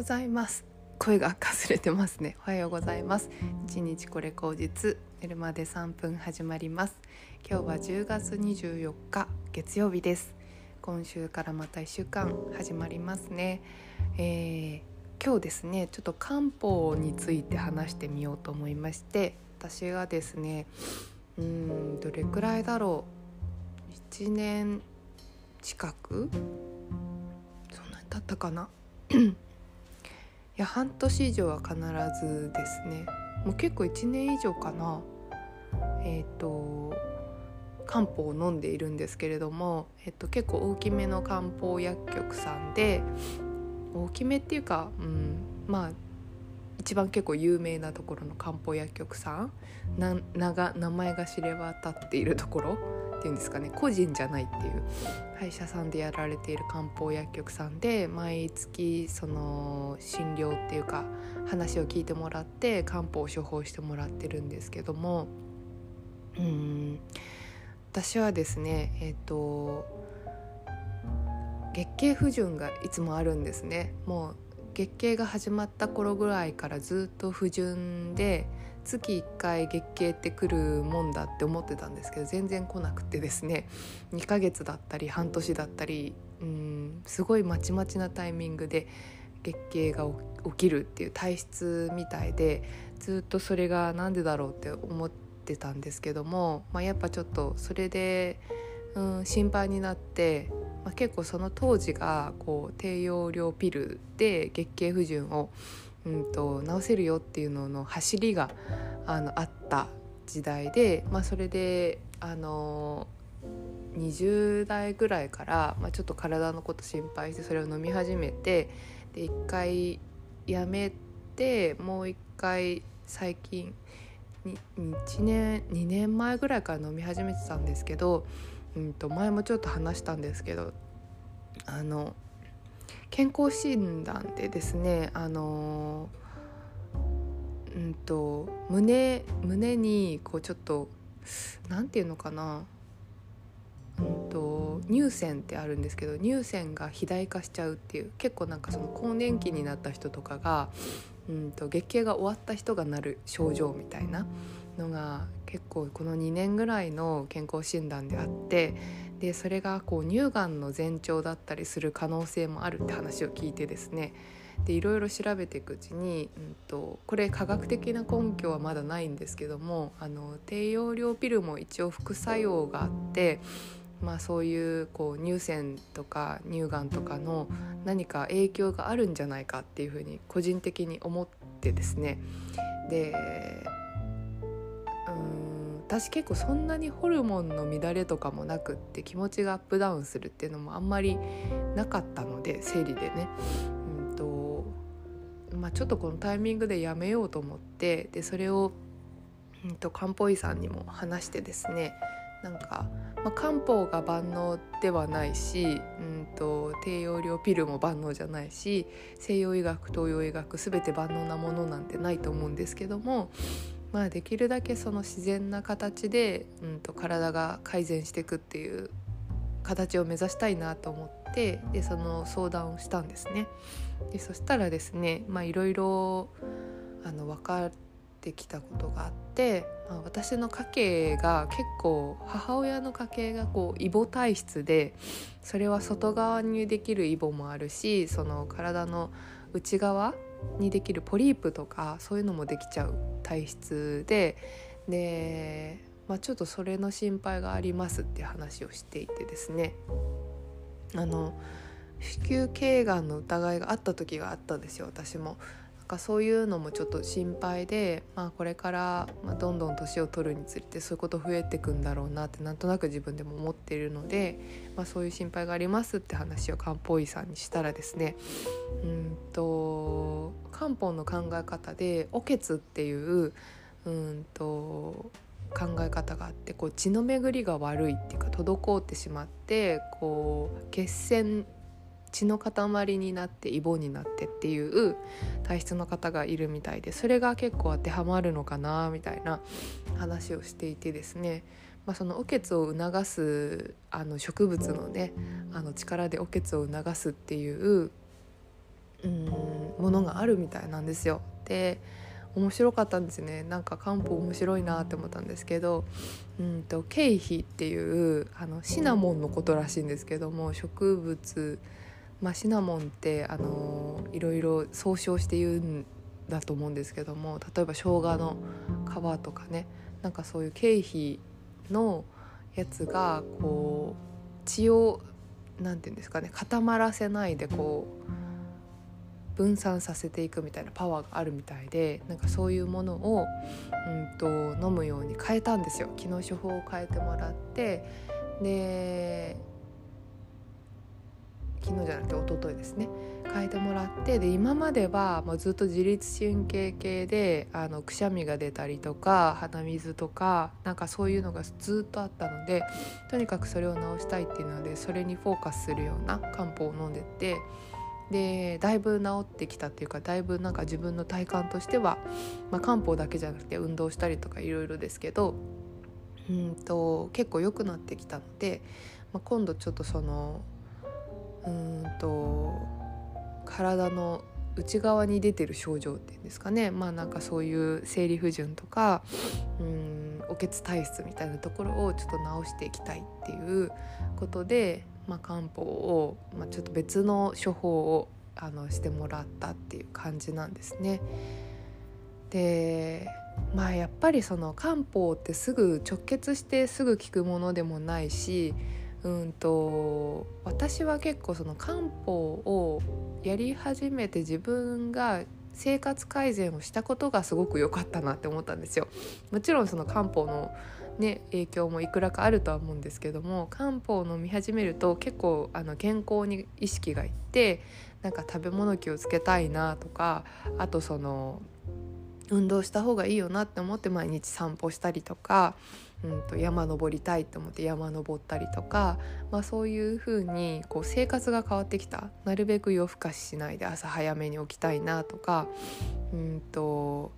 ございます。声がかすれてますね。おはようございます。一日これ口実寝るまで3分始まります。今日は10月24日月曜日です。今週からまた1週間始まりますね、えー、今日ですねちょっと漢方について話してみようと思いまして私がですねうんどれくらいだろう。1年近く？そんなに経ったかな？や半年以上は必ずですね。もう結構1年以上かな。えっ、ー、と漢方を飲んでいるんですけれども、えっと、結構大きめの漢方薬局さんで大きめっていうか、うん、まあ一番結構有名なところの漢方薬局さん。名前が知れ渡っているところ。ていうんですかね個人じゃないっていう歯医者さんでやられている漢方薬局さんで毎月その診療っていうか話を聞いてもらって漢方を処方してもらってるんですけどもうん私はですねえっ、と月経不順がいつもあるんですね。もう月経が始まった頃ぐらいからずっと不順で月1回月経って来るもんだって思ってたんですけど全然来なくてですね。2ヶ月だったり半年だったりうんすごいまちまちなタイミングで月経が起きるっていう体質みたいでずっとそれが何でだろうって思ってたんですけども、まあ、やっぱちょっとそれで、うん、心配になって、まあ、結構その当時がこう低用量ピルで月経不順をうんと、治せるよっていうのの走りがあのあった時代で、まあ、それであの20代ぐらいから、まあ、ちょっと体のこと心配してそれを飲み始めてで1回やめてもう1回最近1年2年前ぐらいから飲み始めてたんですけど、うんと前もちょっと話したんですけどあの健康診断でですねあのうんと胸胸にこうちょっと何て言うのかなうんと乳腺ってあるんですけど乳腺が肥大化しちゃうっていう結構なんかその更年期になった人とかがうんと月経が終わった人がなる症状みたいなのが結構この2年ぐらいの健康診断であってでそれがこう乳がんの前兆だったりする可能性もあるって話を聞いてですね。でいろいろ調べていくうちに、うんと、これ科学的な根拠はまだないんですけどもあの低用量ピルも一応副作用があってまあ、そういうこう乳腺とか乳がんとかの何か影響があるんじゃないかっていうふうに個人的に思ってですね。で私結構そんなにホルモンの乱れとかもなくって気持ちがアップダウンするっていうのもあんまりなかったので生理でね。うんとまあ、ちょっとこのタイミングでやめようと思ってでそれを、うんと、漢方医さんにも話してですねなんか、まあ、漢方が万能ではないし、うんと、低用量ピルも万能じゃないし西洋医学東洋医学全て万能なものなんてないと思うんですけどもまあ、できるだけその自然な形で、うんと、体が改善していくっていう形を目指したいなと思ってでその相談をしたんですね。でそしたらですねいろいろ分かってきたことがあって、まあ、私の家系が結構母親の家系がこうイボ体質でそれは外側にできるイボもあるしその体の内側にできるポリープとかそういうのもできちゃう体質でで、まあ、ちょっとそれの心配がありますって話をしていてですねあの子宮頸がんの疑いがあった時があったんですよ私も。かそういうのもちょっと心配で、まあ、これから、どんどん年を取るにつれてそういうこと増えてくんだろうなってなんとなく自分でも思っているので、まあ、そういう心配がありますって話を漢方医さんにしたらですねうんと漢方の考え方で「おけつ」っていううんと考え方があってこう血の巡りが悪いっていうか滞ってしまってこう血栓血の塊になってイボになってっていう体質の方がいるみたいでそれが結構当てはまるのかなみたいな話をしていてですね、まあ、そのおけつを促すあの植物のねあの力でおけつを促すっていううんものがあるみたいなんですよ。で面白かったんですねなんか漢方面白いなって思ったんですけどうんと経費っていうあのシナモンのことらしいんですけども植物、まあ、シナモンってあのいろいろ総称して言うんだと思うんですけども例えば生姜の皮とかねなんかそういう経費のやつがこう血を何て言うんですかね固まらせないでこう分散させていくみたいなパワーがあるみたいでなんかそういうものを、うんと、飲むように変えたんですよ。昨日処方を変えてもらってで昨日じゃなくて一昨日ですね。変えてもらってで今まではもうずっと自律神経系であのくしゃみが出たりとか鼻水とかなんかそういうのがずっとあったのでとにかくそれを治したいっていうのでそれにフォーカスするような漢方を飲んでてでだいぶ治ってきたっていうかだいぶなんか自分の体感としては、まあ、漢方だけじゃなくて運動したりとかいろいろですけどうんと結構良くなってきたので、まあ、今度ちょっとそのうんと体の内側に出てる症状っていうんですかねまあなんかそういう生理不順とかうんおけつ体質みたいなところをちょっと直していきたいっていうことでまあ、漢方を、まあ、ちょっと別の処方をあのしてもらったっていう感じなんですね。でまあやっぱりその漢方ってすぐ直結してすぐ効くものでもないしうんと私は結構その漢方をやり始めて自分が生活改善をしたことがすごく良かったなって思ったんですよ。もちろんその漢方のね、影響もいくらかあるとは思うんですけども漢方を飲み始めると結構あの健康に意識がいってなんか食べ物気をつけたいなとかあとその運動した方がいいよなって思って毎日散歩したりとか、うんと、山登りたいと思って山登ったりとか、まあ、そういう風にこう生活が変わってきた。なるべく夜更かししないで朝早めに起きたいなとかうんと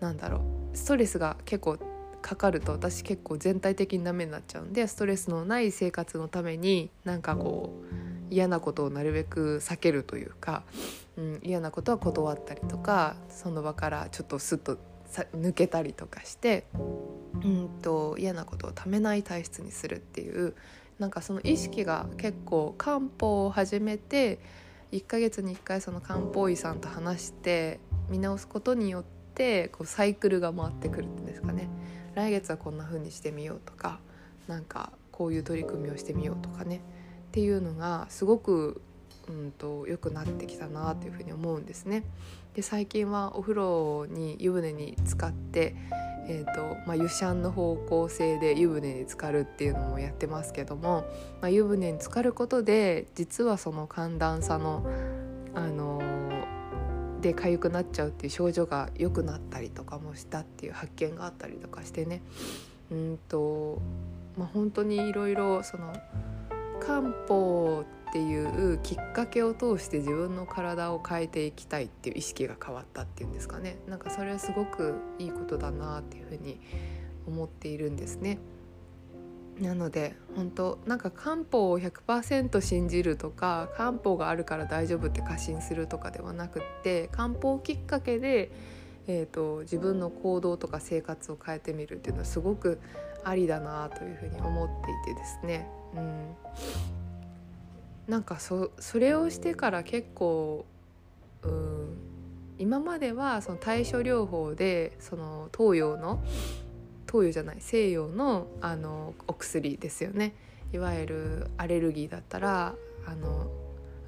なんだろう。ストレスが結構かかると私結構全体的にダメになっちゃうんでストレスのない生活のためになんかこう嫌なことをなるべく避けるというか、うん、嫌なことは断ったりとかその場からちょっとスッと抜けたりとかしてうんと嫌なことをためない体質にするっていうなんかその意識が結構漢方を始めて1ヶ月に1回その漢方医さんと話して見直すことによってこうサイクルが回ってくるんですかね。来月はこんな風にしてみようとかなんかこういう取り組みをしてみようとかねっていうのがすごくうんと良くなってきたなというふうに思うんですね。で最近はお風呂に湯船に浸かって、えーとまあ、湯シャンの方向性で湯船に浸かるっていうのもやってますけども、まあ、湯船に浸かることで実はその寒暖差の、あので痒くなっちゃうっていう症状が良くなったりとかもしたっていう発見があったりとかしてねうんと、まあ、本当にいろいろその漢方っていうきっかけを通して自分の体を変えていきたいっていう意識が変わったっていうんですかねなんかそれはすごくいいことだなっていうふうに思っているんですね。なので本当なんか漢方を100%信じるとか漢方があるから大丈夫って過信するとかではなくって漢方きっかけで、えーと、自分の行動とか生活を変えてみるっていうのはすごくありだなというふうに思っていてですね、うん、なんかそそれをしてから結構、うん、今まではその対処療法でその東洋の東洋じゃない西洋のあのお薬ですよね。いわゆるアレルギーだったらあの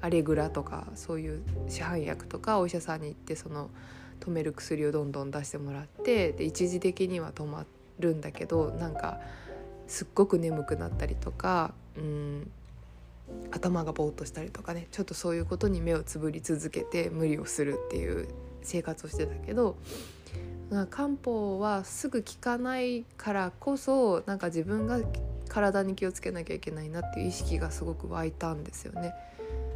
アレグラとかそういう市販薬とかお医者さんに行ってその止める薬をどんどん出してもらってで一時的には止まるんだけどなんかすっごく眠くなったりとか、うん、頭がぼーっとしたりとかねちょっとそういうことに目をつぶり続けて無理をするっていう生活をしてたけど漢方はすぐ効かないからこそなんか自分が体に気をつけなきゃいけないなっていう意識がすごく湧いたんですよね。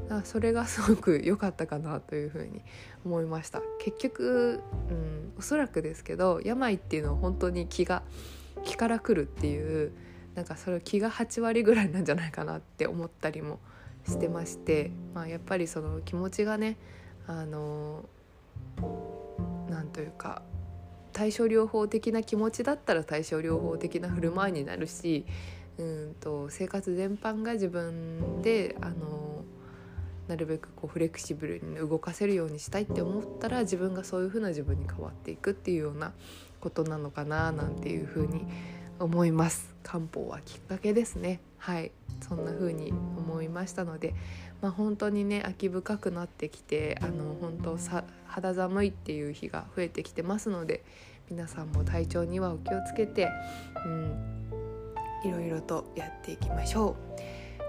だからそれがすごく良かったかなというふうに思いました結局、うん、おそらくですけど病っていうのは本当に気が気から来るっていうなんかそれ気が8割ぐらいなんじゃないかなって思ったりもしてまして、まあ、やっぱりその気持ちがねあのなんというか対症療法的な気持ちだったら対症療法的な振る舞いになるしうんと生活全般が自分であのなるべくこうフレキシブルに動かせるようにしたいって思ったら自分がそういう風な自分に変わっていくっていうようなことなのかななんていう風に思います。漢方はきっかけですね。はい。そんな風に思いましたのでまあ本当にね秋深くなってきてあの本当さ肌寒いっていう日が増えてきてますので皆さんも体調にはお気をつけてうんいろいろとやっていきましょ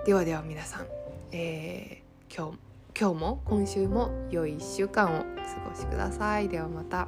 う。ではでは皆さん、えー、今日今日も今週も良い1週間をお過ごしくださいではまた。